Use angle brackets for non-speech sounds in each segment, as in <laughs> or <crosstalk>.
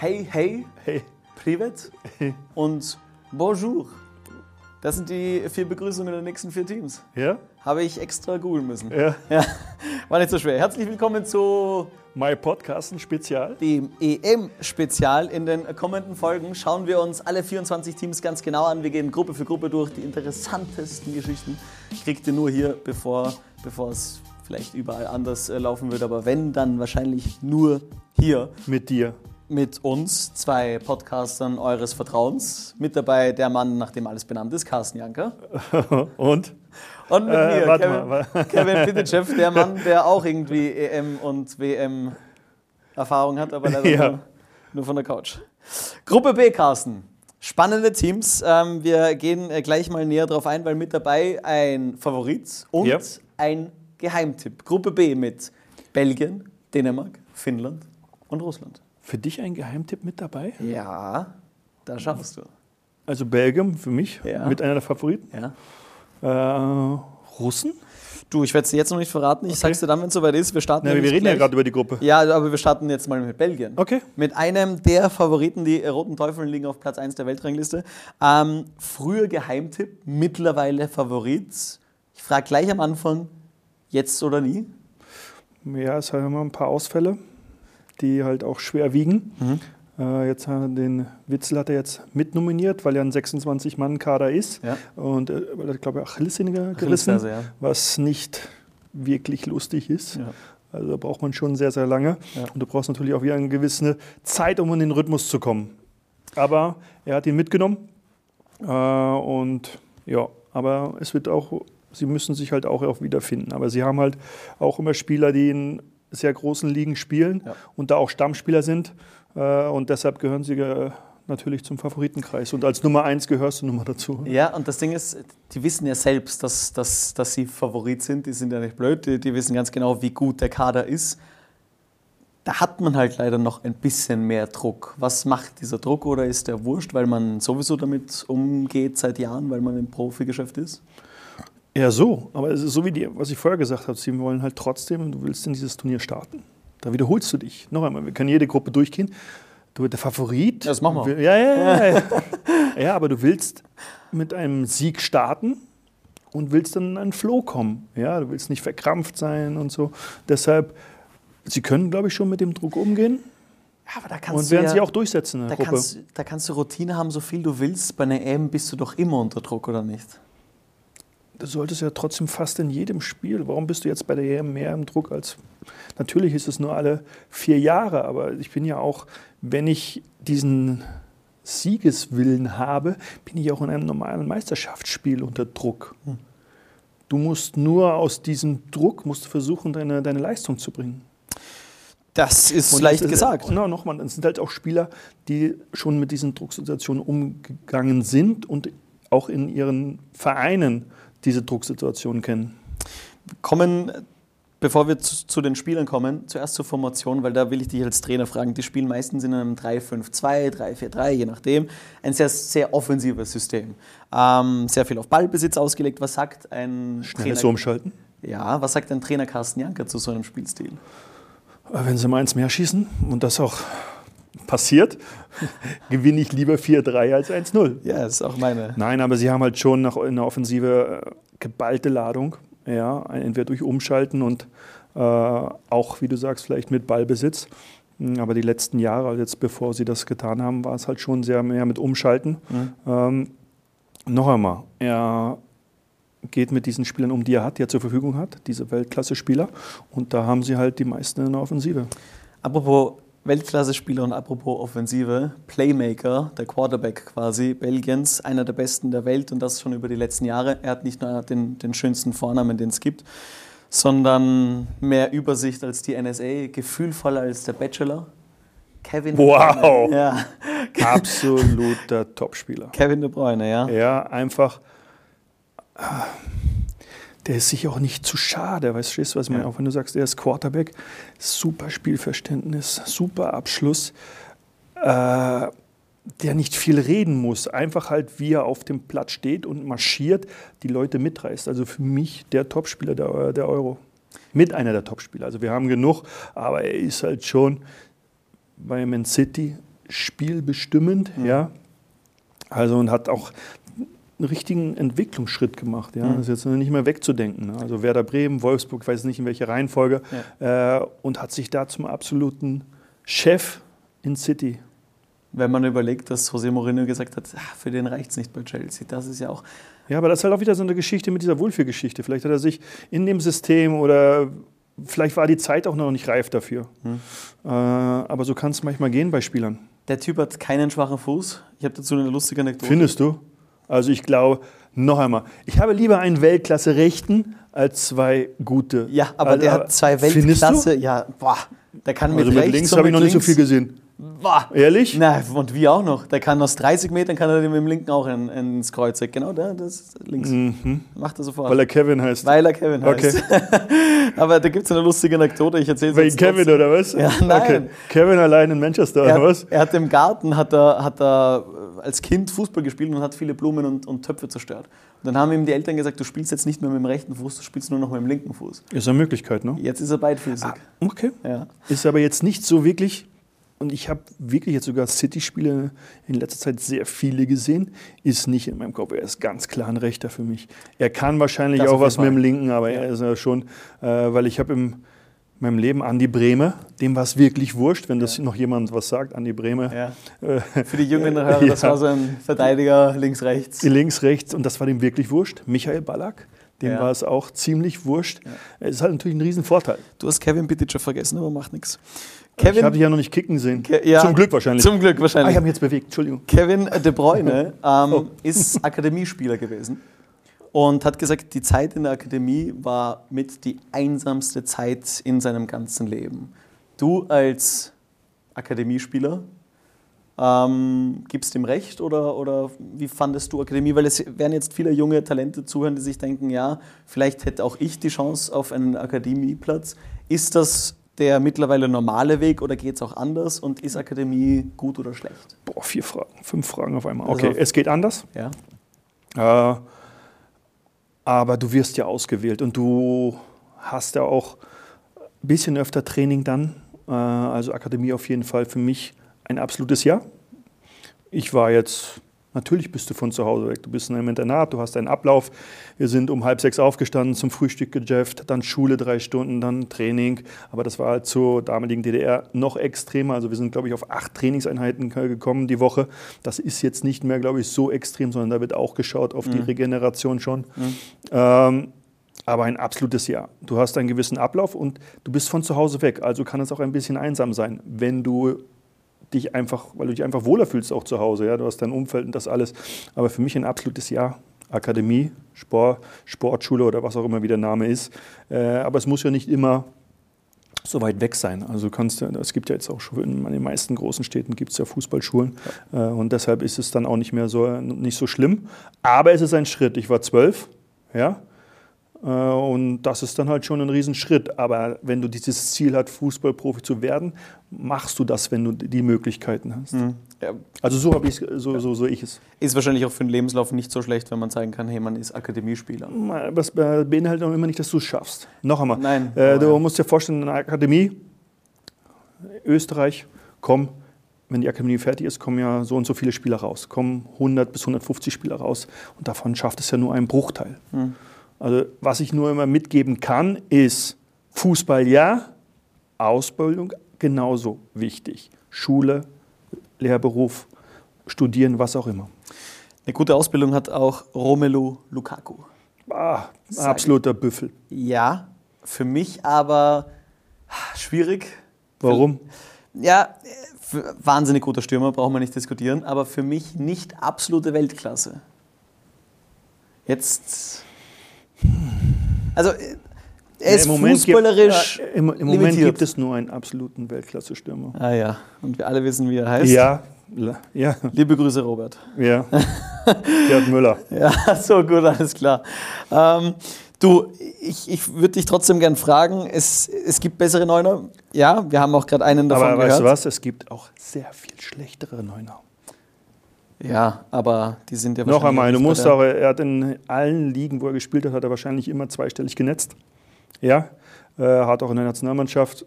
Hey, hey, Hey. Privet <laughs> und Bonjour. Das sind die vier Begrüßungen der nächsten vier Teams. Ja? Habe ich extra googeln müssen. Ja. <laughs> Ja, war nicht so schwer. Herzlich willkommen zu My Podcast, ein Spezial. dem EM-Spezial. In den kommenden Folgen schauen wir uns alle 24 Teams ganz genau an. Wir gehen Gruppe für Gruppe durch. Die interessantesten Geschichten kriegt ihr nur hier, bevor, bevor es vielleicht überall anders äh, laufen wird. Aber wenn, dann wahrscheinlich nur hier Mit dir. Mit uns, zwei Podcastern eures Vertrauens. Mit dabei der Mann, nach dem alles benannt ist, Carsten Janker. <laughs> Und? Und mit Äh, mir, warte Kevin, mal, <laughs> Kevin Pitychev, der Mann, der auch irgendwie EM und WM Erfahrung hat, aber leider <laughs> Ja. nur, nur von der Couch. Gruppe B, Carsten. Spannende Teams. Ähm, wir gehen äh, gleich mal näher drauf ein, weil mit dabei ein Favorit und Ja. ein Geheimtipp. Gruppe B mit Belgien, Dänemark, Finnland und Russland. Für dich ein Geheimtipp mit dabei? Ja, da schaffst du. Also Belgien für mich, Ja. mit einer der Favoriten. Ja. Äh, Russen? Du, ich werde es dir jetzt noch nicht verraten. Ich Okay. sag's dir dann, wenn es soweit ist. Wir starten Na, wir reden ja gleich- gerade über die Gruppe. Ja, aber wir starten jetzt mal mit Belgien. Okay. Mit einem der Favoriten, die Roten Teufeln liegen auf Platz 1 der Weltrangliste. Ähm, früher Geheimtipp, mittlerweile Favorit. Ich frage gleich am Anfang, jetzt oder nie? Ja, es haben immer ein paar Ausfälle, die halt auch schwer wiegen. Mhm. Äh, jetzt hat den Witzel hat er jetzt mitnominiert, weil er ein 26-Mann-Kader ist. Ja. Und äh, weil er, glaube ich, Achillessehne gerissen, Achillesferse, ja. was nicht wirklich lustig ist. Ja. Also da braucht man schon sehr, sehr lange. Ja. Und du brauchst natürlich auch wieder eine gewisse Zeit, um in den Rhythmus zu kommen. Aber er hat ihn mitgenommen. Äh, und ja, aber es wird auch, sie müssen sich halt auch, auch wiederfinden. Aber sie haben halt auch immer Spieler, die in sehr großen Ligen spielen Ja. und da auch Stammspieler sind. Äh, und deshalb gehören sie äh, natürlich zum Favoritenkreis. Und als Nummer eins gehörst du nun mal dazu. Ja, und das Ding ist, die wissen ja selbst, dass, dass, dass sie Favorit sind. Die sind ja nicht blöd. Die, die wissen ganz genau, wie gut der Kader ist. Da hat man halt leider noch ein bisschen mehr Druck. Was macht dieser Druck oder ist der wurscht, weil man sowieso damit umgeht seit Jahren, weil man im Profigeschäft ist? Ja, so. Aber es ist so wie die, was ich vorher gesagt habe, sie wollen halt trotzdem, du willst in dieses Turnier starten. Da wiederholst du dich. Noch einmal, wir können jede Gruppe durchgehen. Du der Favorit. Das machen wir. will- Ja, ja, ja. Ja, <laughs> ja aber du willst mit einem Sieg starten und willst dann in einen Flow kommen. Ja, du willst nicht verkrampft sein und so. Deshalb, sie können, glaube ich, schon mit dem Druck umgehen Ja, aber da kannst und du werden ja, sich auch durchsetzen in da der Gruppe. kannst, da kannst du Routine haben, so viel du willst. Bei einer EM bist du doch immer unter Druck, oder nicht? Du solltest ja trotzdem fast in jedem Spiel. Warum bist du jetzt bei der EM mehr im Druck als. Natürlich ist es nur alle vier Jahre, aber ich bin ja auch, wenn ich diesen Siegeswillen habe, bin ich auch in einem normalen Meisterschaftsspiel unter Druck. Du musst nur aus diesem Druck musst du versuchen, deine, deine Leistung zu bringen. Das ist Und leicht das ist- gesagt. Na, nochmal, es sind halt auch Spieler, die schon mit diesen Drucksituationen umgegangen sind und auch in ihren Vereinen diese Drucksituationen kennen. kommen, bevor wir zu, zu den Spielern kommen, zuerst zur Formation, weil da will ich dich als Trainer fragen. Die spielen meistens in einem 3-5-2, 3-4-3, je nachdem. Ein sehr, sehr offensives System. Ähm, sehr viel auf Ballbesitz ausgelegt. Was sagt ein Schnelles Trainer? Umschalten. Ja, was sagt ein Trainer Carsten Janker zu so einem Spielstil? Wenn sie mal eins mehr schießen und das auch passiert, <laughs> gewinne ich lieber 4-3 als 1-0. Ja, ist auch meine. Nein, aber sie haben halt schon nach in der Offensive äh, geballte Ladung. Ja, entweder durch Umschalten und äh, auch, wie du sagst, vielleicht mit Ballbesitz. Mm, Aber die letzten Jahre, also jetzt bevor sie das getan haben, war es halt schon sehr mehr mit Umschalten. Ähm, noch einmal, er geht mit diesen Spielern um, die er hat, die er zur Verfügung hat, diese Weltklasse-Spieler. Und da haben sie halt die meisten in der Offensive. Apropos Weltklasse-Spieler und apropos Offensive, Playmaker, der Quarterback quasi Belgiens, einer der besten der Welt und das schon über die letzten Jahre. Er hat nicht nur den, den schönsten Vornamen, den es gibt, sondern mehr Übersicht als die NSA, gefühlvoller als der Bachelor. Kevin Wow. De Bruyne. Ja. <laughs> Absoluter Topspieler. Kevin De Bruyne, ja. Ja, einfach. Der ist sich auch nicht zu schade, weißt du, was ich meine? Ja. Auch wenn du sagst, er ist Quarterback, super Spielverständnis, super Abschluss, äh, der nicht viel reden muss, einfach halt, wie er auf dem Platz steht und marschiert, die Leute mitreißt. Also für mich der Topspieler der, der Euro. Mit einer der Topspieler. Also wir haben genug, aber er ist halt schon bei Man City spielbestimmend, mhm. ja. Also und hat auch einen richtigen Entwicklungsschritt gemacht. Ja? Mhm. Das ist jetzt nicht mehr wegzudenken. Ne? Also Werder Bremen, Wolfsburg, ich weiß nicht in welcher Reihenfolge, ja. äh, und hat sich da zum absoluten Chef in City. Wenn man überlegt, dass José Mourinho gesagt hat, ach, für den reicht es nicht bei Chelsea, das ist ja auch. Ja, aber das ist halt auch wieder so eine Geschichte mit dieser Wohlfühlgeschichte. Vielleicht hat er sich in dem System oder vielleicht war die Zeit auch noch nicht reif dafür. Mhm. Äh, aber so kann es manchmal gehen bei Spielern. Der Typ hat keinen schwachen Fuß. Ich habe dazu eine lustige Anekdote. Findest du? Also ich glaube, noch einmal, ich habe lieber einen Weltklasse-Rechten als zwei gute. Ja, aber also, der hat zwei Weltklasse, ja, boah, der kann mit, also mit links habe ich noch nicht so viel gesehen. Boah. Ehrlich? Na, und wie auch noch. Der kann aus 30 Metern kann er mit dem linken auch in, ins Kreuz. Genau, da, das ist links. Mhm. Macht er sofort. Weil er Kevin heißt. Weil er Kevin heißt. Okay. <laughs> Aber da gibt es eine lustige Anekdote. Ich erzähle Wegen Kevin trotzdem. oder was? Ja, nein. Okay. Kevin allein in Manchester er, oder was? Er hat im Garten hat er, hat er als Kind Fußball gespielt und hat viele Blumen und, und Töpfe zerstört. Und dann haben ihm die Eltern gesagt, du spielst jetzt nicht mehr mit dem rechten Fuß, du spielst nur noch mit dem linken Fuß. Ist eine Möglichkeit, ne? Jetzt ist er beidfüßig. Ah, okay. Ja. Ist aber jetzt nicht so wirklich und ich habe wirklich jetzt sogar City-Spiele in letzter Zeit sehr viele gesehen, ist nicht in meinem Kopf. Er ist ganz klar ein Rechter für mich. Er kann wahrscheinlich das auch was Fall. mit dem Linken, aber ja. er ist ja schon, äh, weil ich habe im meinem Leben Andi Breme, dem war es wirklich wurscht, wenn das ja. noch jemand was sagt, Andi Breme. Ja. Äh, für die jüngeren Hörer, <laughs> das war so ein Verteidiger links-rechts. Links-rechts und das war dem wirklich wurscht. Michael Ballack, dem ja. war es auch ziemlich wurscht. Es ist halt natürlich ein Riesenvorteil. Du hast Kevin Bitticher vergessen, aber macht nichts. Kevin, ich habe dich ja noch nicht kicken sehen. Ke ja, zum Glück wahrscheinlich. Zum Glück wahrscheinlich. Ah, ich habe mich jetzt bewegt, Entschuldigung. Kevin De Bruyne <laughs> ähm, oh. ist Akademiespieler gewesen und hat gesagt, die Zeit in der Akademie war mit die einsamste Zeit in seinem ganzen Leben. Du als Akademiespieler, ähm, gibst ihm recht oder, oder wie fandest du Akademie? Weil es werden jetzt viele junge Talente zuhören, die sich denken, ja, vielleicht hätte auch ich die Chance auf einen Akademieplatz. Ist das der mittlerweile normale Weg oder geht es auch anders und ist Akademie gut oder schlecht? Boah, vier Fragen, fünf Fragen auf einmal. Okay, also, es geht anders. Ja. Äh, aber du wirst ja ausgewählt und du hast ja auch ein bisschen öfter Training dann. Äh, also Akademie auf jeden Fall für mich ein absolutes Ja. Ich war jetzt Natürlich bist du von zu Hause weg. Du bist in einem Internat, du hast einen Ablauf. Wir sind um halb sechs aufgestanden, zum Frühstück gejefft, dann Schule drei Stunden, dann Training. Aber das war halt zur damaligen DDR noch extremer. Also wir sind, glaube ich, auf acht Trainingseinheiten gekommen die Woche. Das ist jetzt nicht mehr, glaube ich, so extrem, sondern da wird auch geschaut auf mhm. die Regeneration schon. Mhm. Ähm, aber ein absolutes Ja. Du hast einen gewissen Ablauf und du bist von zu Hause weg. Also kann es auch ein bisschen einsam sein, wenn du dich einfach, weil du dich einfach wohler fühlst auch zu Hause. Ja? Du hast dein Umfeld und das alles. Aber für mich ein absolutes Ja. Akademie, Sport, Sportschule oder was auch immer wie der Name ist. Äh, aber es muss ja nicht immer so weit weg sein. Also kannst es gibt ja jetzt auch schon in den meisten großen Städten gibt es ja Fußballschulen ja. Äh, und deshalb ist es dann auch nicht mehr so nicht so schlimm. Aber es ist ein Schritt. Ich war zwölf, ja, und das ist dann halt schon ein Riesenschritt. Aber wenn du dieses Ziel hast, Fußballprofi zu werden, machst du das, wenn du die Möglichkeiten hast. Mhm. Ja. Also so habe ich so, so, so ich es. Ist wahrscheinlich auch für den Lebenslauf nicht so schlecht, wenn man sagen kann, hey, man ist Akademiespieler. Das beinhaltet auch immer nicht, dass du es schaffst. Noch einmal. Nein. Äh, du musst dir vorstellen, in einer Akademie, Österreich, komm, wenn die Akademie fertig ist, kommen ja so und so viele Spieler raus. Kommen 100 bis 150 Spieler raus. Und davon schafft es ja nur einen Bruchteil. Mhm. Also was ich nur immer mitgeben kann, ist Fußball ja, Ausbildung genauso wichtig. Schule, Lehrberuf, Studieren, was auch immer. Eine gute Ausbildung hat auch Romelu Lukaku. Ah, absoluter Büffel. Ja, für mich aber schwierig. Warum? Ja, wahnsinnig guter Stürmer, brauchen wir nicht diskutieren, aber für mich nicht absolute Weltklasse. Jetzt also er ist ja, fußballerisch. Gibt, äh, Im, im Moment gibt es nur einen absoluten Weltklasse-Stürmer. Ah ja, und wir alle wissen, wie er heißt. Ja, ja. Liebe Grüße, Robert. Ja. Gerd Müller. <laughs> Ja, so gut, alles klar. Ähm, du, ich, ich würde dich trotzdem gern fragen, es, es gibt bessere Neuner. Ja, wir haben auch gerade einen davon Aber gehört. weißt du was, es gibt auch sehr viel schlechtere Neuner. Ja, aber die sind ja Noch einmal, du musst auch, er hat in allen Ligen, wo er gespielt hat, hat er wahrscheinlich immer zweistellig genetzt. Ja, äh, hat auch in der Nationalmannschaft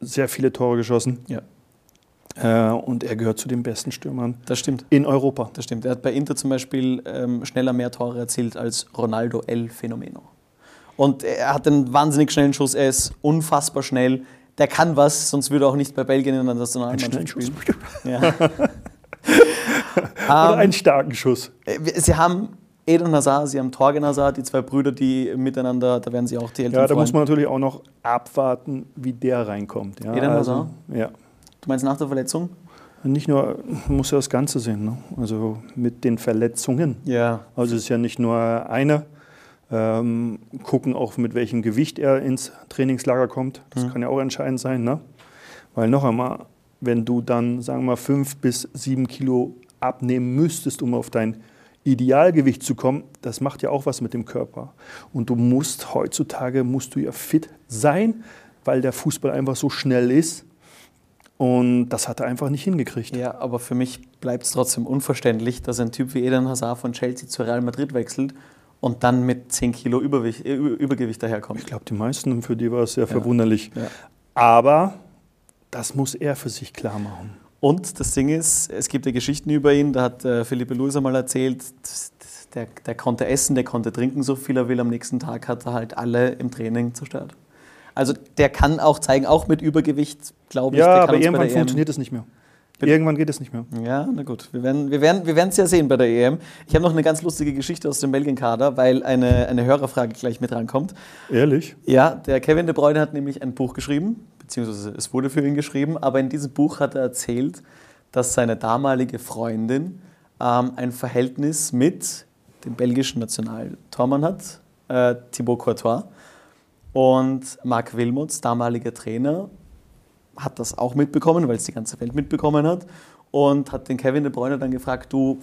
sehr viele Tore geschossen. Ja. Äh, und er gehört zu den besten Stürmern Das stimmt. in Europa. Das stimmt. Er hat bei Inter zum Beispiel ähm, schneller mehr Tore erzielt als Ronaldo El Fenomeno. Und er hat einen wahnsinnig schnellen Schuss. Er ist unfassbar schnell. Der kann was, sonst würde er auch nicht bei Belgien in der Nationalmannschaft spielen. Ja. <laughs> Oder Ähm, einen starken Schuss. äh, Sie haben Eden Hazard, Sie haben Torgen Hazard, die zwei Brüder, die miteinander, da werden Sie auch die Eltern Ja, da muss freuen. man natürlich auch noch abwarten, wie der reinkommt. Ja, Eden also, Hazard? ja. Du meinst nach der Verletzung? Nicht nur, man muss ja das Ganze sehen, ne? also mit den Verletzungen. Ja. Also es ist ja nicht nur eine. Ähm, gucken auch, mit welchem Gewicht er ins Trainingslager kommt. Das Mhm. kann ja auch entscheidend sein. Ne? Weil noch einmal, wenn du dann, sagen wir mal, fünf bis sieben Kilo abnehmen müsstest, um auf dein Idealgewicht zu kommen, das macht ja auch was mit dem Körper. Und du musst heutzutage, musst du ja fit sein, weil der Fußball einfach so schnell ist. Und das hat er einfach nicht hingekriegt. Ja, aber für mich bleibt es trotzdem unverständlich, dass ein Typ wie Eden Hazard von Chelsea zu Real Madrid wechselt und dann mit 10 Kilo Überwicht, äh, Über- Übergewicht daherkommt. Ich glaube, die meisten, für die war es sehr verwunderlich. Ja. Aber das muss er für sich klar machen. Und das Ding ist, es gibt ja Geschichten über ihn, da hat äh, Philippe Luis einmal erzählt, der, der konnte essen, der konnte trinken, so viel er will. Am nächsten Tag hat er halt alle im Training zerstört. Also der kann auch zeigen, auch mit Übergewicht, glaube ich, Ja, der kann aber irgendwann funktioniert es nicht mehr. Bitte? Irgendwann geht es nicht mehr. Ja, na gut. Wir werden wir werden, wir werden es ja sehen bei der EM. Ich habe noch eine ganz lustige Geschichte aus dem Belgien-Kader, weil eine, eine Hörerfrage gleich mit rankommt. Ehrlich? Ja, der Kevin De Bruyne hat nämlich ein Buch geschrieben, beziehungsweise es wurde für ihn geschrieben, aber in diesem Buch hat er erzählt, dass seine damalige Freundin ähm, ein Verhältnis mit dem belgischen Nationaltormann hat, äh, Thibaut Courtois. Und Marc Wilmots, damaliger Trainer, hat das auch mitbekommen, weil es die ganze Welt mitbekommen hat. Und hat den Kevin De Bruyne dann gefragt, du,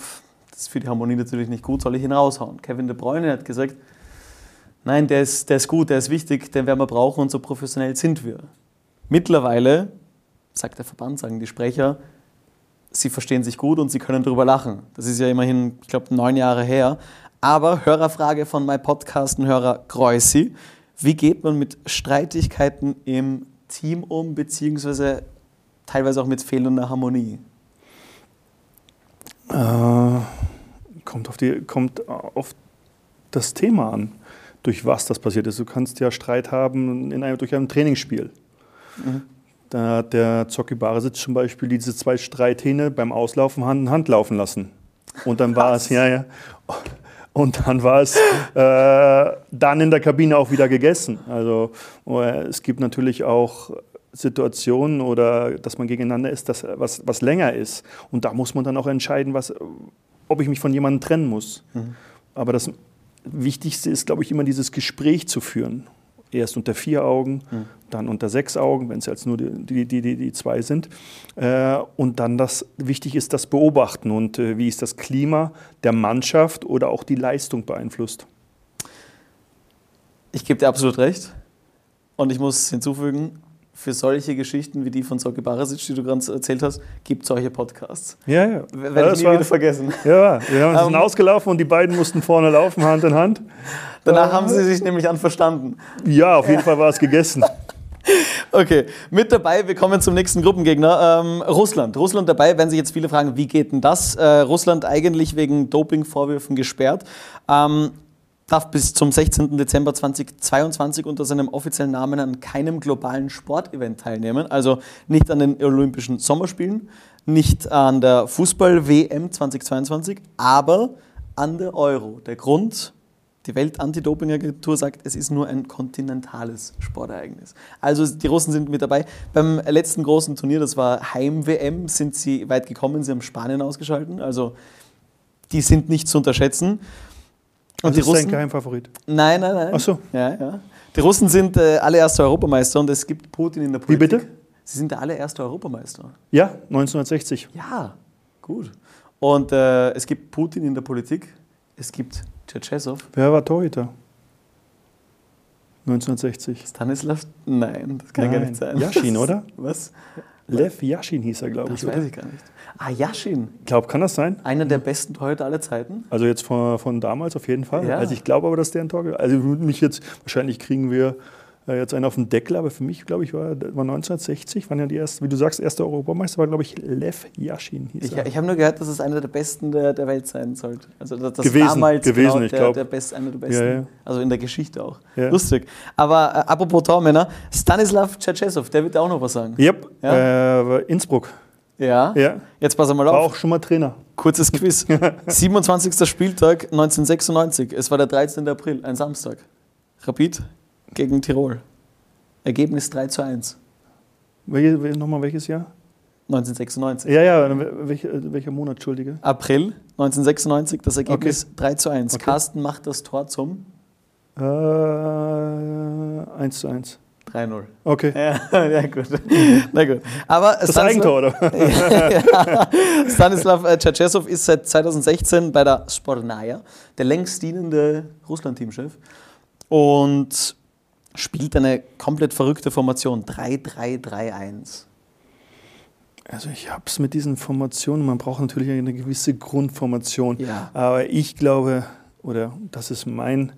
das ist für die Harmonie natürlich nicht gut, soll ich ihn raushauen? Kevin De Bruyne hat gesagt, nein, der ist, der ist gut, der ist wichtig, den werden wir brauchen und so professionell sind wir. Mittlerweile, sagt der Verband, sagen die Sprecher, sie verstehen sich gut und sie können darüber lachen. Das ist ja immerhin, ich glaube, neun Jahre her. Aber Hörerfrage von meinem Podcasten-Hörer Kreusi. Wie geht man mit Streitigkeiten im Team um, beziehungsweise teilweise auch mit fehlender Harmonie? Äh, kommt, auf die, kommt auf das Thema an, durch was das passiert ist. Du kannst ja Streit haben in einem, durch ein Trainingsspiel. Mhm. Da hat der Zocki Barisic zum Beispiel diese zwei Streithähne beim Auslaufen Hand in Hand laufen lassen. Und dann war es, ja, ja. Und dann war es äh, dann in der Kabine auch wieder gegessen. Also äh, es gibt natürlich auch Situationen oder dass man gegeneinander ist, das, was, was länger ist. Und da muss man dann auch entscheiden, was, ob ich mich von jemandem trennen muss. Aber das Wichtigste ist, glaube ich, immer dieses Gespräch zu führen. Erst unter vier Augen, dann unter sechs Augen, wenn es jetzt nur die, die, die, die, zwei sind. Äh, und dann das wichtig ist, das Beobachten und äh, wie ist das Klima der Mannschaft oder auch die Leistung beeinflusst. Ich gebe dir absolut recht. Und ich muss hinzufügen, für solche Geschichten wie die von Soki Barasic, die du gerade erzählt hast, gibt es solche Podcasts. Ja, ja. Werde das ich nie war- wieder vergessen. Ja, wir haben sind Ähm, ausgelaufen und die beiden mussten vorne laufen, Hand in Hand. Danach haben sie sich nämlich anverstanden. Ja, auf jeden Fall war es gegessen. <laughs> Okay, mit dabei, wir kommen zum nächsten Gruppengegner. Ähm, Russland. Russland dabei, werden sich jetzt viele fragen, wie geht denn das? Äh, Russland eigentlich wegen Dopingvorwürfen gesperrt. Ähm, darf bis zum 16. Dezember 2022 unter seinem offiziellen Namen an keinem globalen Sportevent teilnehmen. Also nicht an den Olympischen Sommerspielen, nicht an der Fußball-WM 2022, aber an der Euro. Der Grund, die Welt-Anti-Doping-Agentur sagt, es ist nur ein kontinentales Sportereignis. Also die Russen sind mit dabei. Beim letzten großen Turnier, das war Heim-WM, sind sie weit gekommen. Sie haben Spanien ausgeschalten. Also die sind nicht zu unterschätzen. Und Das die ist Russen, Geheimfavorit. nein, nein, nein. Ach so. Ja, ja. Die Russen sind äh, allererster Europameister und es gibt Putin in der Wie Politik. bitte? Sie sind der allererste Europameister. Ja, 1960. Ja, gut. Und äh, es gibt Putin in der Politik. Es gibt Tschetschesow. Wer war Torhüter? 1960. Stanislav? Nein, das kann gar Nein. nicht sein. Yashin, oder? Was? Lev Yashin hieß er, glaube Das ich. weiß oder? ich gar nicht. Ah, Yashin. Ich glaube, kann das sein? Einer der besten Torhüter aller Zeiten. Also jetzt von, von damals auf jeden Fall. Ja. Also ich glaube aber, dass der ein Tor Also mich jetzt, wahrscheinlich kriegen wir äh, jetzt einen auf dem Deckel, aber für mich, glaube ich, war, war 1960, waren ja die erste, wie du sagst, erste Europameister war, glaube ich, Lev Yashin. Hieß ich ich habe nur gehört, dass es einer der besten der, der Welt sein sollte. Also das gewesen, damals gewesen, genau ich der, der Best, einer der besten. Ja, ja. Also in der Geschichte auch. Ja. Lustig. Aber äh, apropos Tormänner, Stanislav Tschetschesow, der wird auch noch was sagen. Yep, ja? Äh, Innsbruck. Ja. ja. Jetzt pass mal auf. War auch schon mal Trainer. Kurzes Quiz. <laughs> 27. Spieltag 1996. Es war der 13. April, ein Samstag. Rapid gegen Tirol. Ergebnis 3 zu 1. Welche, nochmal welches Jahr? 1996. Ja, ja, welcher, welcher Monat, Entschuldige? April 1996, das Ergebnis okay. 3 zu 1. Okay. Carsten macht das Tor zum? Äh, 1 zu 1. 3-0. Okay. Ja, <laughs> ja, gut. Na gut. Aber das Stanislav, Eigentor, oder? <laughs> ja, Stanislav Tschetschesow ist seit 2016 bei der Spornaya, der längst dienende Russland-Teamchef. Und spielt eine komplett verrückte Formation. 3-3-3-1. Also ich habe es mit diesen Formationen, man braucht natürlich eine gewisse Grundformation. Ja. Aber ich glaube, oder das ist mein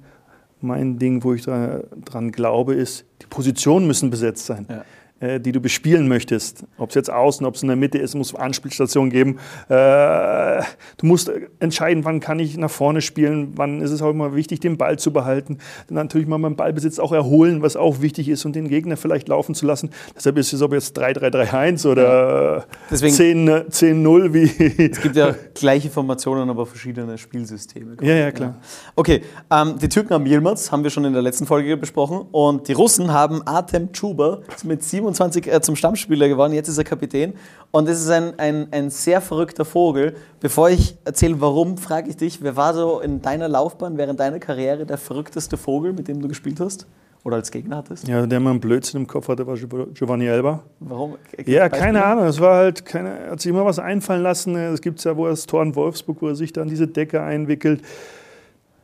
mein Ding, wo ich dran glaube, ist, die Positionen müssen besetzt sein. Ja. Äh, die du bespielen möchtest. Ob es jetzt außen, ob es in der Mitte ist, muss Anspielstationen geben. Äh, du musst entscheiden, wann kann ich nach vorne spielen, wann ist es auch immer wichtig, den Ball zu behalten. Dann natürlich mal beim Ballbesitz auch erholen, was auch wichtig ist und den Gegner vielleicht laufen zu lassen. Deshalb ist es ob jetzt 3-3-3-1 oder 10-0 wie. Es gibt ja gleiche Formationen, aber verschiedene Spielsysteme. Ja, ja, klar. Okay, ähm, die Türken haben Yilmaz, haben wir schon in der letzten Folge besprochen. Und die Russen haben Artem Chuba mit 7 27 äh, zum Stammspieler geworden, jetzt ist er Kapitän. Und es ist ein, ein, ein sehr verrückter Vogel. Bevor ich erzähle, warum, frage ich dich, wer war so in deiner Laufbahn, während deiner Karriere der verrückteste Vogel, mit dem du gespielt hast? Oder als Gegner hattest? Ja, der mal einen Blödsinn im Kopf hatte, war Giovanni Elba. Warum? Ja, keine Ahnung. Es war halt, keine, er hat sich immer was einfallen lassen. Es gibt ja, wo er das Tor in Wolfsburg, wo er sich dann diese Decke einwickelt.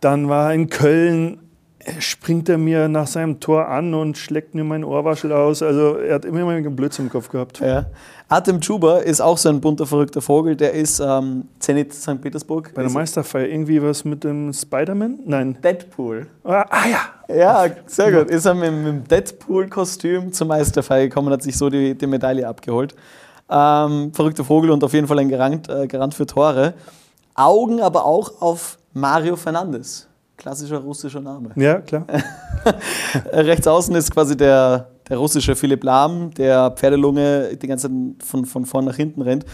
Dann war er in Köln springt er mir nach seinem Tor an und schlägt mir meinen Ohrwaschel aus. Also er hat immer mal einen Blödsinn im Kopf gehabt. Ja. Artem Chuba ist auch so ein bunter, verrückter Vogel. Der ist ähm, Zenit St. Petersburg. Bei der Meisterfeier irgendwie was mit dem Spider-Man? Nein. Deadpool. Ah, ah, ja. Ja, sehr gut. Ist er mit, mit dem Deadpool-Kostüm zur Meisterfeier gekommen und hat sich so die, die Medaille abgeholt. Ähm, verrückter Vogel und auf jeden Fall ein Garant, äh, Garant für Tore. Augen aber auch auf Mario Fernandes. Klassischer russischer Name. Ja, klar. <laughs> Rechts außen ist quasi der, der russische Philipp Lahm, der Pferdelunge die ganze Zeit von, von vorn nach hinten rennt.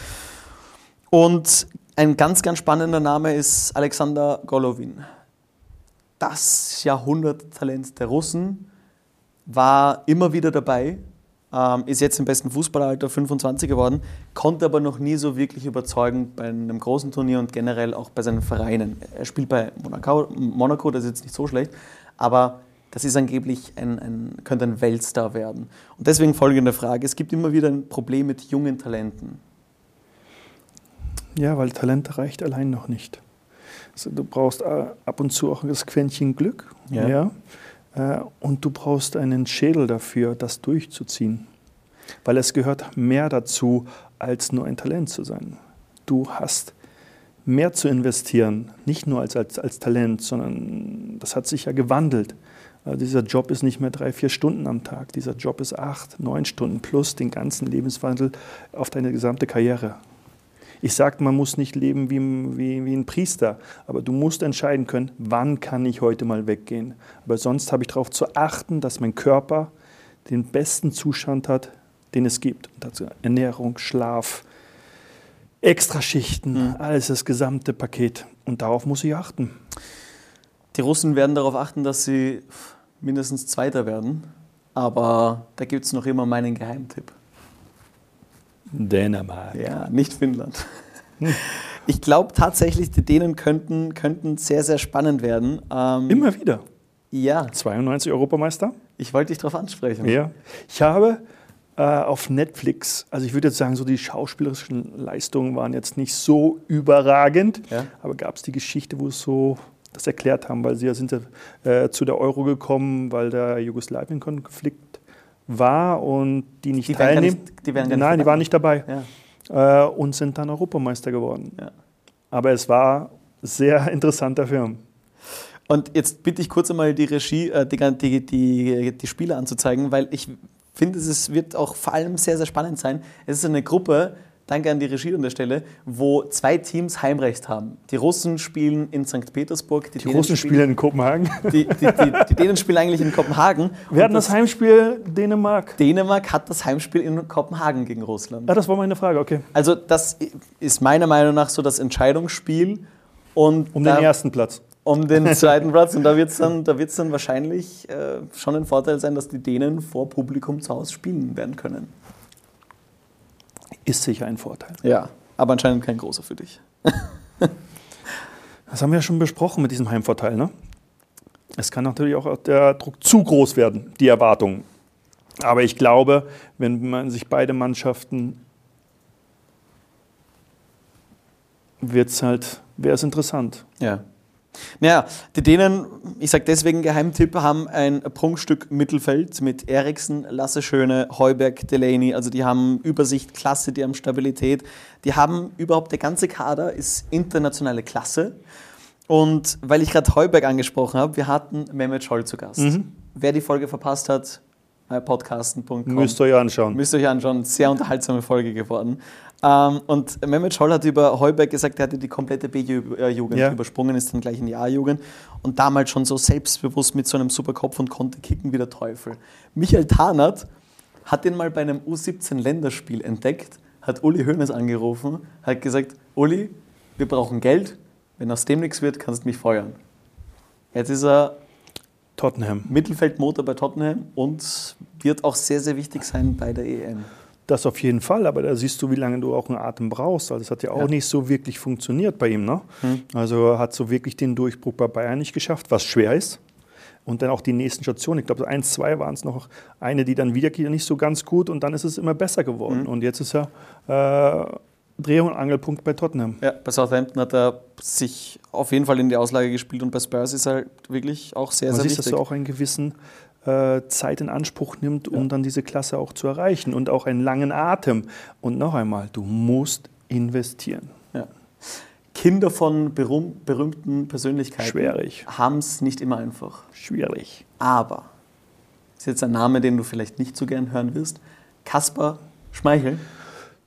Und ein ganz, ganz spannender Name ist Alexander Golovin. Das Jahrhunderttalent der Russen war immer wieder dabei, ähm, ist jetzt im besten Fußballalter 25 geworden, konnte aber noch nie so wirklich überzeugen bei einem großen Turnier und generell auch bei seinen Vereinen. Er spielt bei Monaco, Monaco das ist jetzt nicht so schlecht, aber das ist angeblich ein, ein, könnte ein Weltstar werden. Und deswegen folgende Frage: Es gibt immer wieder ein Problem mit jungen Talenten. Ja, weil Talent reicht allein noch nicht. Also du brauchst äh, ab und zu auch das Quäntchen Glück. Ja. ja. Äh, und du brauchst einen Schädel dafür, das durchzuziehen. Weil es gehört mehr dazu, als nur ein Talent zu sein. Du hast mehr zu investieren, nicht nur als, als, als Talent, sondern das hat sich ja gewandelt. Also dieser Job ist nicht mehr drei, vier Stunden am Tag. Dieser Job ist acht, neun Stunden plus den ganzen Lebenswandel auf deine gesamte Karriere. Ich sage, man muss nicht leben wie, wie, wie ein Priester, aber du musst entscheiden können, wann kann ich heute mal weggehen. Aber sonst habe ich darauf zu achten, dass mein Körper den besten Zustand hat, den es gibt. Und dazu Ernährung, Schlaf, Extraschichten, mhm. alles das gesamte Paket. Und darauf muss ich achten. Die Russen werden darauf achten, dass sie mindestens Zweiter werden. Aber da gibt es noch immer meinen Geheimtipp. Dänemark. Ja, nicht Finnland. Hm. Ich glaube tatsächlich, die Dänen könnten, könnten sehr, sehr spannend werden. Ähm, Immer wieder. Ja. 92 Europameister. Ich wollte dich darauf ansprechen. Ja. Ich habe äh, auf Netflix, also ich würde jetzt sagen, so die schauspielerischen Leistungen waren jetzt nicht so überragend, ja. aber gab es die Geschichte, wo es so das erklärt haben, weil sie sind äh, zu der Euro gekommen, weil der Jugoslawien-Konflikt war und die nicht die teilnehmen. Nicht, die Nein, dabei. die waren nicht dabei. Ja. Äh, und sind dann Europameister geworden. Ja. Aber es war sehr <laughs> interessanter Film. Und jetzt bitte ich kurz einmal die Regie, äh, die, die, die, die Spieler anzuzeigen, weil ich finde, es wird auch vor allem sehr, sehr spannend sein. Es ist eine Gruppe, danke an die Regie an der Stelle, wo zwei Teams Heimrecht haben. Die Russen spielen in St. Petersburg. Die, die Russen spielen in Kopenhagen. <laughs> Die, die, die, Dänen spielen eigentlich in Kopenhagen. Wir hatten das, das, Heimspiel Dänemark. Dänemark hat das Heimspiel in Kopenhagen gegen Russland. Ja, das war meine Frage, okay. Also das ist meiner Meinung nach so das Entscheidungsspiel. Und um den ersten Platz um den <laughs> zweiten Platz. Und da wird es dann, dann wahrscheinlich äh, schon ein Vorteil sein, dass die Dänen vor Publikum zu Hause spielen werden können. Ist sicher ein Vorteil. Ja, aber anscheinend kein großer für dich. das haben wir ja schon besprochen mit diesem Heimvorteil. Ne? Es kann natürlich auch der Druck zu groß werden, die Erwartungen. Aber ich glaube, wenn man sich beide Mannschaften wird es halt, wäre es interessant. Ja. Naja, die Dänen, ich sage deswegen Geheimtipp, haben ein Prunkstück Mittelfeld mit Eriksen, Lasse Schöne, Heuberg, Delaney. Also die haben Übersicht, Klasse, die haben Stabilität. Die haben überhaupt, der ganze Kader ist internationale Klasse. Und weil ich gerade Heuberg angesprochen habe, wir hatten Mehmet Scholl zu Gast. Mhm. Wer die Folge verpasst hat, podcasten.com. Müsst ihr euch anschauen. Müsst ihr euch anschauen. Sehr unterhaltsame Folge geworden. Ähm, und Mehmet Scholl hat über Heuberg gesagt, er hatte die komplette B-Jugend ja. übersprungen, ist dann gleich in die A-Jugend und damals schon so selbstbewusst mit so einem super Kopf und konnte kicken wie der Teufel. Michael Tarnert hat den mal bei einem U17-Länderspiel entdeckt, hat Uli Hoeneß angerufen, hat gesagt, Uli, wir brauchen Geld, wenn aus dem nichts wird, kannst du mich feuern. Jetzt ist er Tottenham. Mittelfeldmotor bei Tottenham und wird auch sehr, sehr wichtig sein bei der EM. Das auf jeden Fall, aber da siehst du, wie lange du auch einen Atem brauchst. Also es hat ja auch ja. nicht so wirklich funktioniert bei ihm. Ne? Hm. Also hat so wirklich den Durchbruch bei Bayern nicht geschafft, was schwer ist. Und dann auch die nächsten Stationen. Ich glaube, eins, zwei waren es noch. Eine, die dann wieder nicht so ganz gut und dann ist es immer besser geworden. Hm. Und jetzt ist er äh, Dreh- und Angelpunkt bei Tottenham. Ja, bei Southampton hat er sich auf jeden Fall in die Auslage gespielt und bei Spurs ist er wirklich auch sehr, Man sehr siehst, wichtig. dass du auch einen gewissen äh, Zeit in Anspruch nimmt, um ja. dann diese Klasse auch zu erreichen und auch einen langen Atem. Und noch einmal, du musst investieren. Ja. Kinder von berühm berühmten Persönlichkeiten haben es nicht immer einfach. Schwierig. Aber, ist jetzt ein Name, den du vielleicht nicht so gern hören wirst, Kaspar Schmeichel.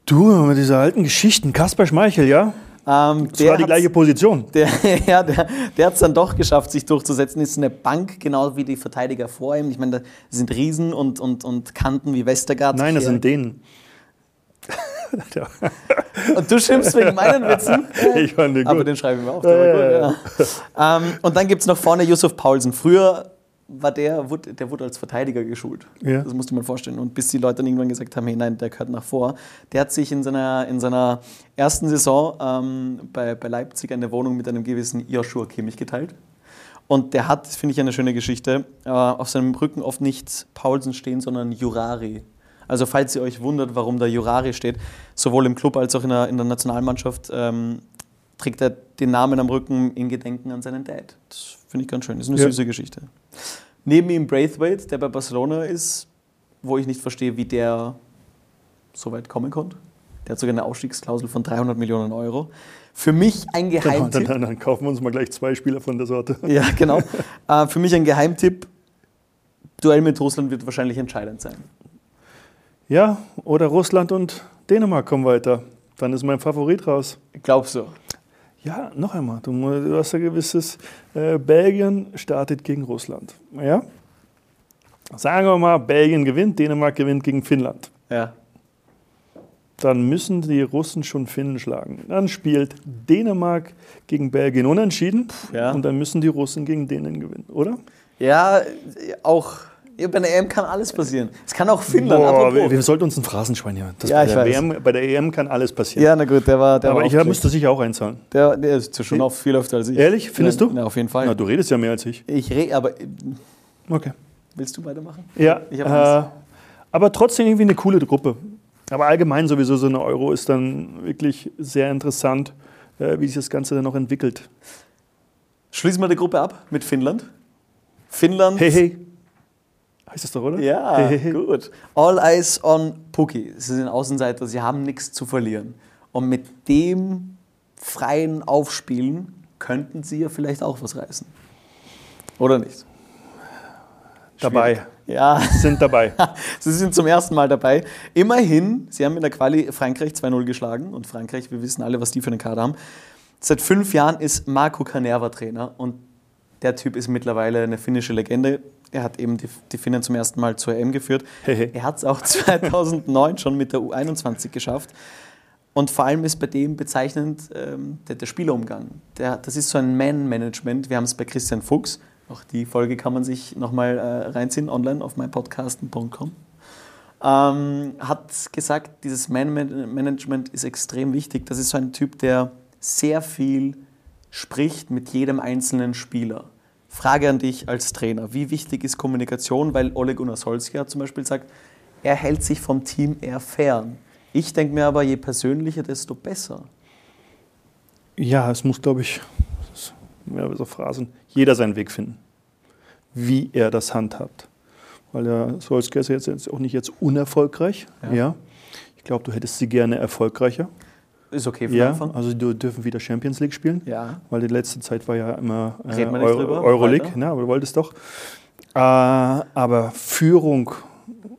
Du, mit dieser alten Geschichten, Kaspar Schmeichel, ja? Ähm, das war die gleiche Position. <laughs> Der, ja, der, der hat es dann doch geschafft, sich durchzusetzen. Ist eine Bank, genau wie die Verteidiger vor ihm. Ich meine, da sind Riesen und, und, und Kanten wie Westergaard. Nein, das sind denen. <laughs> und du schimpfst wegen meinen Witzen. <laughs> Ich fand den gut. Aber den schreibe ich mir auf. Ja, ja, ja. ähm, und dann gibt es noch vorne Yusuf Paulsen. Früher war der, der wurde als Verteidiger geschult. Ja. Das musste man vorstellen. Und bis die Leute dann irgendwann gesagt haben, hey, nein, der gehört nach vor. Der hat sich in seiner, in seiner ersten Saison ähm, bei, bei Leipzig eine Wohnung mit einem gewissen Joshua Kimmich geteilt. Und der hat, finde ich, eine schöne Geschichte, äh, auf seinem Rücken oft nicht Paulsen stehen, sondern Jurari. Also falls ihr euch wundert, warum da Jurari steht, sowohl im Club als auch in der, in der Nationalmannschaft, ähm, trägt er den Namen am Rücken in Gedenken an seinen Dad. Das finde ich ganz schön. Das ist eine ja. süße Geschichte. Neben ihm Braithwaite, der bei Barcelona ist, wo ich nicht verstehe, wie der so weit kommen konnte. Der hat sogar eine Ausstiegsklausel von 300 Millionen Euro. Für mich ein Geheimtipp. Dann, dann, dann, kaufen wir uns mal gleich zwei Spieler von der Sorte. Ja, <laughs> genau. äh, für mich ein Geheimtipp. Duell mit Russland wird wahrscheinlich entscheidend sein. Ja, oder Russland und Dänemark kommen weiter. Dann ist mein Favorit raus. Glaubst du? Ja, noch einmal, du, du hast ein gewisses, äh, Belgien startet gegen Russland. Ja? Sagen wir mal, Belgien gewinnt, Dänemark gewinnt gegen Finnland. Ja. Dann müssen die Russen schon Finnen schlagen. Dann spielt Dänemark gegen Belgien unentschieden ja. und dann müssen die Russen gegen Dänen gewinnen, oder? Ja, auch ja, bei der EM kann alles passieren. Es kann auch Finnland. Boah, wir, wir, sollten uns ein Phrasenschwein hier. Das ja, ich weiß. WM, bei der EM kann alles passieren. Ja, na gut, der war. Der Aber war ich müsste sicher auch einzahlen. Der, der ist schon auf viel öfter als ich. Ehrlich? Findest ja, du? Na, auf jeden Fall. Na, du redest ja mehr als ich. Ich rede, aber. Okay. Willst du weitermachen? Ja. Äh, aber trotzdem irgendwie eine coole Gruppe. Aber allgemein sowieso so eine Euro ist dann wirklich sehr interessant, äh, wie sich das Ganze dann noch entwickelt. Schließen wir die Gruppe ab mit Finnland. Finnland. Hey, hey. Heißt das doch, oder? Ja, <laughs> gut. All eyes on Puki. Sie sind Außenseiter, sie haben nichts zu verlieren. Und mit dem freien Aufspielen könnten sie ja vielleicht auch was reißen. Oder nicht? Dabei. Ja. Sind dabei. <laughs> sie sind zum ersten Mal dabei. Immerhin, sie haben in der Quali Frankreich 2-0 geschlagen und Frankreich, wir wissen alle, was die für einen Kader haben. Seit fünf Jahren ist Marco Canerva Trainer und der Typ ist mittlerweile eine finnische Legende. Er hat eben die, die Finnen zum ersten Mal zur EM geführt. er hat es auch <laughs> 2009 schon mit der U21 geschafft. Und vor allem ist bei dem bezeichnend ähm, der, der Spielerumgang. Der, das ist so ein Man-Management. Wir haben es bei Christian Fuchs. Auch die Folge kann man sich nochmal äh, reinziehen online auf meinpodcasten.com. Ähm, hat gesagt, dieses Man-Management ist extrem wichtig. Das ist so ein Typ, der sehr viel spricht mit jedem einzelnen Spieler. Frage an dich als Trainer, wie wichtig ist Kommunikation? Weil Oleg Gunnar Solskjaer zum Beispiel sagt, er hält sich vom Team eher fern. Ich denke mir aber, je persönlicher, desto besser. Ja, es muss, glaube ich, ja, so Phrasen, jeder seinen Weg finden, wie er das handhabt. Weil der Solskjaer ist jetzt auch nicht jetzt unerfolgreich. Ja. ja. Ich glaube, du hättest sie gerne erfolgreicher. Ist okay für ja, Anfang. Also die dürfen wieder Champions League spielen. Ja. Weil die letzte Zeit war ja immer äh, Euro, Euroleague. Ja, aber du wolltest doch. Äh, aber Führung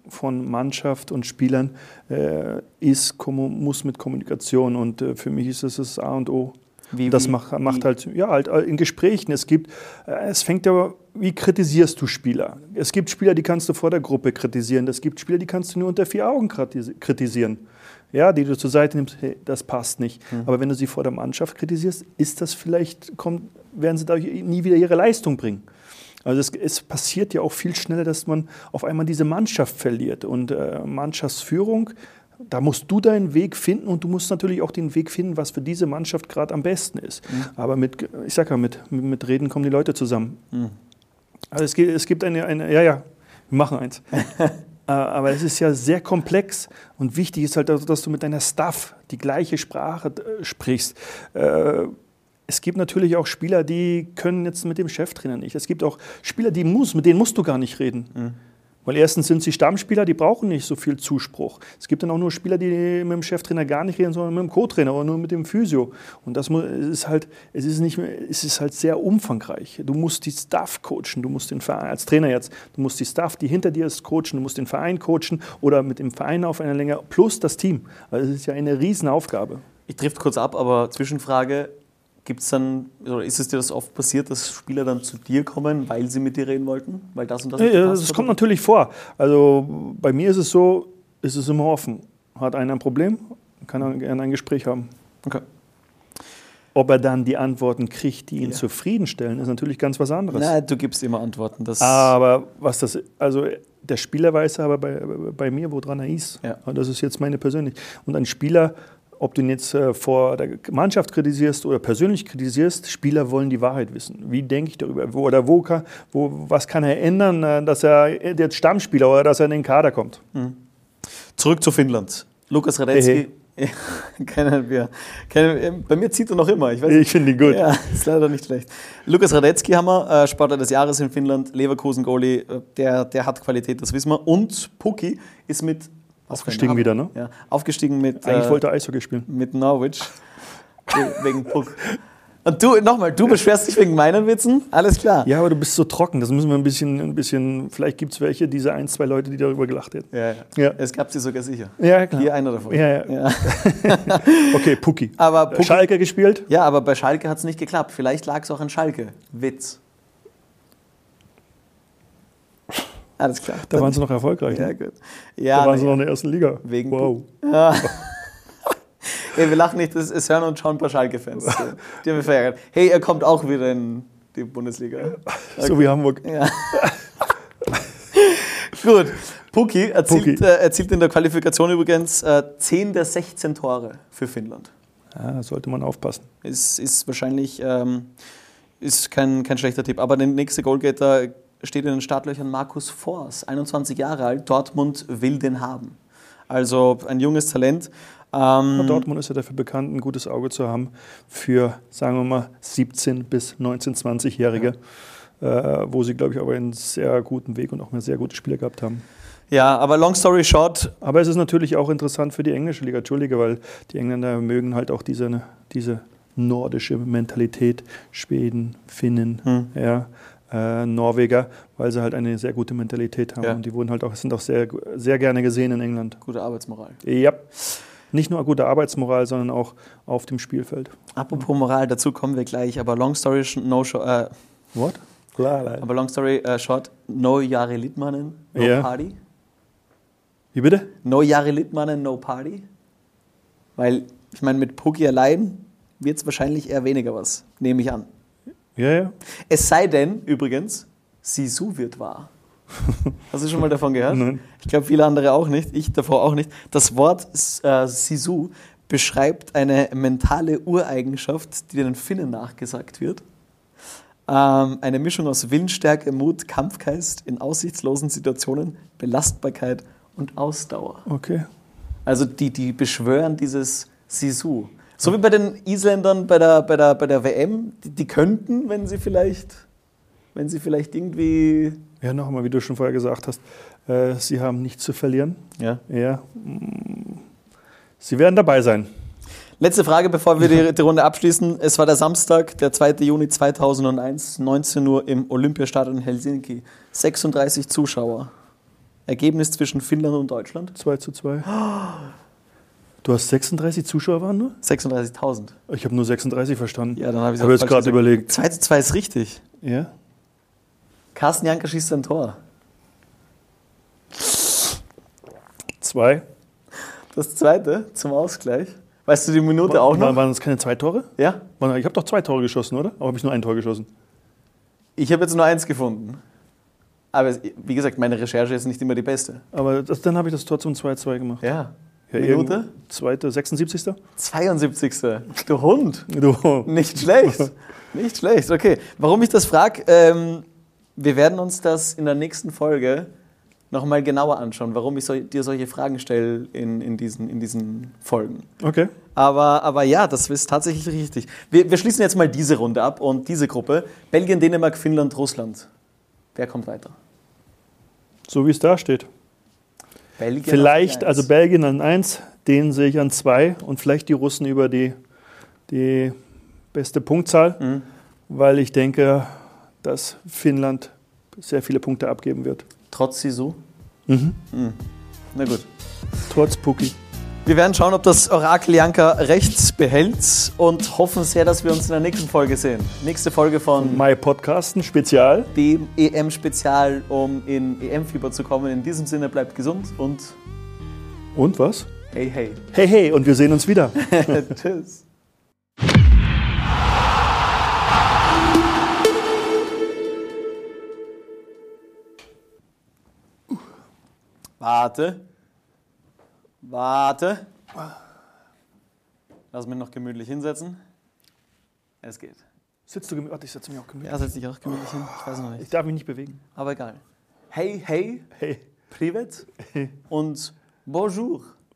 von Mannschaft und Spielern äh, ist, muss mit Kommunikation und äh, für mich ist das das A und O. Wie, das wie, macht, macht halt, ja, halt äh, in Gesprächen. Es gibt, äh, es fängt aber, wie kritisierst du Spieler? Es gibt Spieler, die kannst du vor der Gruppe kritisieren. Es gibt Spieler, die kannst du nur unter vier Augen kritisieren. Ja, die du zur Seite nimmst, hey, das passt nicht. Mhm. Aber wenn du sie vor der Mannschaft kritisierst, ist das vielleicht, kommt, werden sie da nie wieder ihre Leistung bringen. Also es, es, passiert ja auch viel schneller, dass man auf einmal diese Mannschaft verliert. Und äh, Mannschaftsführung, da musst du deinen Weg finden und du musst natürlich auch den Weg finden, was für diese Mannschaft gerade am besten ist. Mhm. Aber mit, ich sag ja, mit, mit Reden kommen die Leute zusammen. Mhm. Also es gibt, es gibt eine, eine, ja, ja, wir machen eins. <laughs> Äh, aber es ist ja sehr komplex und wichtig ist halt, dass du mit deiner Staff die gleiche Sprache äh, sprichst. Äh, es gibt natürlich auch Spieler, die können jetzt mit dem Cheftrainer nicht. Es gibt auch Spieler, die muss, mit denen musst du gar nicht reden. Mhm. Weil erstens sind sie Stammspieler, die brauchen nicht so viel Zuspruch. Es gibt dann auch nur Spieler, die mit dem Cheftrainer gar nicht reden, sondern mit dem Co-Trainer oder nur mit dem Physio. Und das ist halt, es ist nicht, es ist halt sehr umfangreich. Du musst die Staff coachen, du musst den Verein, als Trainer jetzt, du musst die Staff, die hinter dir ist, coachen, du musst den Verein coachen oder mit dem Verein auf einer Länge plus das Team. Also es ist ja eine Riesenaufgabe. Ich trifft kurz ab, aber Zwischenfrage, Gibt's dann, oder ist es dir das oft passiert, dass Spieler dann zu dir kommen, weil sie mit dir reden wollten? Weil das und das ja, das kommt natürlich vor. Also bei mir ist es so, ist es immer offen. Hat einer ein Problem, kann er gerne ein Gespräch haben. Okay. Ob er dann die Antworten kriegt, die ihn ja. zufriedenstellen, ist natürlich ganz was anderes. Na, du gibst immer Antworten. Das aber was das, also der Spieler weiß aber bei, bei mir, woran er ist. Ja. Das ist jetzt meine persönlich. Und ein Spieler ob du ihn jetzt äh, vor der Mannschaft kritisierst oder persönlich kritisierst, Spieler wollen die Wahrheit wissen. Wie denke ich darüber? Wo, oder wo, kann, wo was kann er ändern, äh, dass er jetzt Stammspieler oder dass er in den Kader kommt? Mhm. Zurück zu Finnland. Lukas Radetzky. Ja, <laughs> kennen wir. Kennen, bei mir zieht er noch immer. Ich, ich finde ihn gut. Ja, <laughs> ist leider nicht schlecht. Lukas Radetzky haben wir, äh, Sportler des Jahres in Finnland, Leverkusen-Goalie, der, der hat Qualität, das wissen wir. Und Puki ist mit Aufgestiegen wieder, ne? Ja, aufgestiegen mit. Eigentlich äh, wollte er Eishockey spielen. Mit Norwich. <laughs> wegen Puck. Und du, nochmal, du beschwerst dich wegen meinen Witzen? Alles klar. Ja, aber du bist so trocken. Das müssen wir ein bisschen, ein bisschen vielleicht gibt es welche, diese ein, zwei Leute, die darüber gelacht hätten. Ja, ja. ja. Es gab sie sogar sicher. Ja, klar. Hier einer davon. Ja, ja. ja. <laughs> okay, Pucki. Aber Pucki, Schalke gespielt? Ja, aber bei Schalke hat es nicht geklappt. Vielleicht lag es auch an Schalke. Witz. Alles klar. Da waren sie noch erfolgreich. Ja, ne? gut. Ja, da waren sie noch in der ersten Liga. Wegen wow. Ja. <laughs> hey, wir lachen nicht, das ist hören und schauen ein paar Schalke-Fans. Die haben wir verärgert. Hey, er kommt auch wieder in die Bundesliga. Okay. <laughs> So wie Hamburg. Ja. <laughs> gut. Puki erzielt, Puki. Äh, erzielt, in der Qualifikation übrigens äh, 10 der 16 Tore für Finnland. Ja, sollte man aufpassen. Ist, ist wahrscheinlich ähm, ist kein, kein schlechter Tipp. Aber der nächste Goalgetter steht in den Startlöchern Markus Fors, 21 Jahre alt. Dortmund will den haben. Also ein junges Talent. Ähm Dortmund ist ja dafür bekannt, ein gutes Auge zu haben für, sagen wir mal, 17- bis 19-, 20-Jährige, ja. äh, wo sie, glaube ich, aber einen sehr guten Weg und auch eine sehr gute Spieler gehabt haben. Ja, aber long story short. Aber es ist natürlich auch interessant für die englische Liga, Entschuldige, weil die Engländer mögen halt auch diese, diese nordische Mentalität, Schweden, Finnen, hm. ja, äh, Norweger, weil sie halt eine sehr gute Mentalität haben. Ja. Und die wurden halt auch, sind auch sehr, sehr gerne gesehen in England. Gute Arbeitsmoral. Ja. Nicht nur gute Arbeitsmoral, sondern auch auf dem Spielfeld. Apropos Moral, dazu kommen wir gleich, aber long story no short, äh, What? Klar, aber long story äh, short, no Jahre Litmanen, no Ja. Party. Wie bitte? No Jahre Litmanen, no Party. Weil, ich meine, mit Pookie allein wird es wahrscheinlich eher weniger was, nehme ich an. Ja, ja. Es sei denn, übrigens, Sisu wird wahr. Hast du schon mal davon gehört? Nein. Ich glaube, viele andere auch nicht. Ich davor auch nicht. Das Wort äh, Sisu beschreibt eine mentale Ureigenschaft, die den Finnen nachgesagt wird. Ähm, eine Mischung aus Willensstärke, Mut, Kampfgeist in aussichtslosen Situationen, Belastbarkeit und Ausdauer. Okay. Also die, die beschwören dieses Sisu. So wie bei den Isländern bei der, bei der, bei der WM, die, die könnten, wenn sie vielleicht, wenn sie vielleicht irgendwie. Ja, nochmal, wie du schon vorher gesagt hast, äh, sie haben nichts zu verlieren. Ja. Ja. mm, Sie werden dabei sein. Letzte Frage, bevor wir die, die Runde abschließen. Es war der Samstag, der 2. Juni 2001, 19 Uhr im Olympiastadion in Helsinki. 36 Zuschauer. Ergebnis zwischen Finnland und Deutschland? 2 zu 2. Du hast 36 Zuschauer waren nur? 36.000. Ich habe nur 36 verstanden. Ja, dann habe ich Ich habe jetzt gerade überlegt. 2 zu 2 ist richtig. Ja? Carsten Janker schießt ein Tor. Zwei. Das zweite zum Ausgleich. Weißt du die Minute auch War- noch? Waren das keine zwei Tore? Ja? Ich habe doch zwei Tore geschossen, oder? Aber habe ich nur ein Tor geschossen? Ich habe jetzt nur eins gefunden. Aber es- wie gesagt, meine Recherche ist nicht immer die beste. Aber das, dann habe ich das Tor zum 2-2 gemacht. Ja. Minute? Zweite, 76. 72. Du Hund. Du. Nicht schlecht. <laughs> Nicht schlecht. Okay. Warum ich das frage, ähm, wir werden uns das in der nächsten Folge nochmal genauer anschauen, warum ich so, dir solche Fragen stelle in, in, diesen, in diesen Folgen. Okay. Aber, aber ja, das ist tatsächlich richtig. Wir, wir schließen jetzt mal diese Runde ab und diese Gruppe. Belgien, Dänemark, Finnland, Russland. Wer kommt weiter? So wie es da steht. Belgien Vielleicht, also. Belgien an 1, den sehe ich an 2 und vielleicht die Russen über die, die beste Punktzahl, Mhm. weil ich denke, dass Finnland sehr viele Punkte abgeben wird. Trotz Sisu. Mhm. Na gut. Trotz Puki. Wir werden schauen, ob das Orakel Janka recht behält und hoffen sehr, dass wir uns in der nächsten Folge sehen. Nächste Folge von My Podcasten Spezial. dem EM-Spezial, um in EM-Fieber zu kommen. In diesem Sinne bleibt gesund und Und was? hey, hey. Hey, hey, und wir sehen uns wieder. <laughs> Tschüss. Warte. Warte. Lass mich noch gemütlich hinsetzen. Es geht. Sitzt du gemütlich? Warte, ich setze mich auch gemütlich. Ja, setz dich auch gemütlich hin. Ich weiß noch Ich nicht. darf mich nicht bewegen. Aber egal. Hey, hey, Hey. Privet und Bonjour.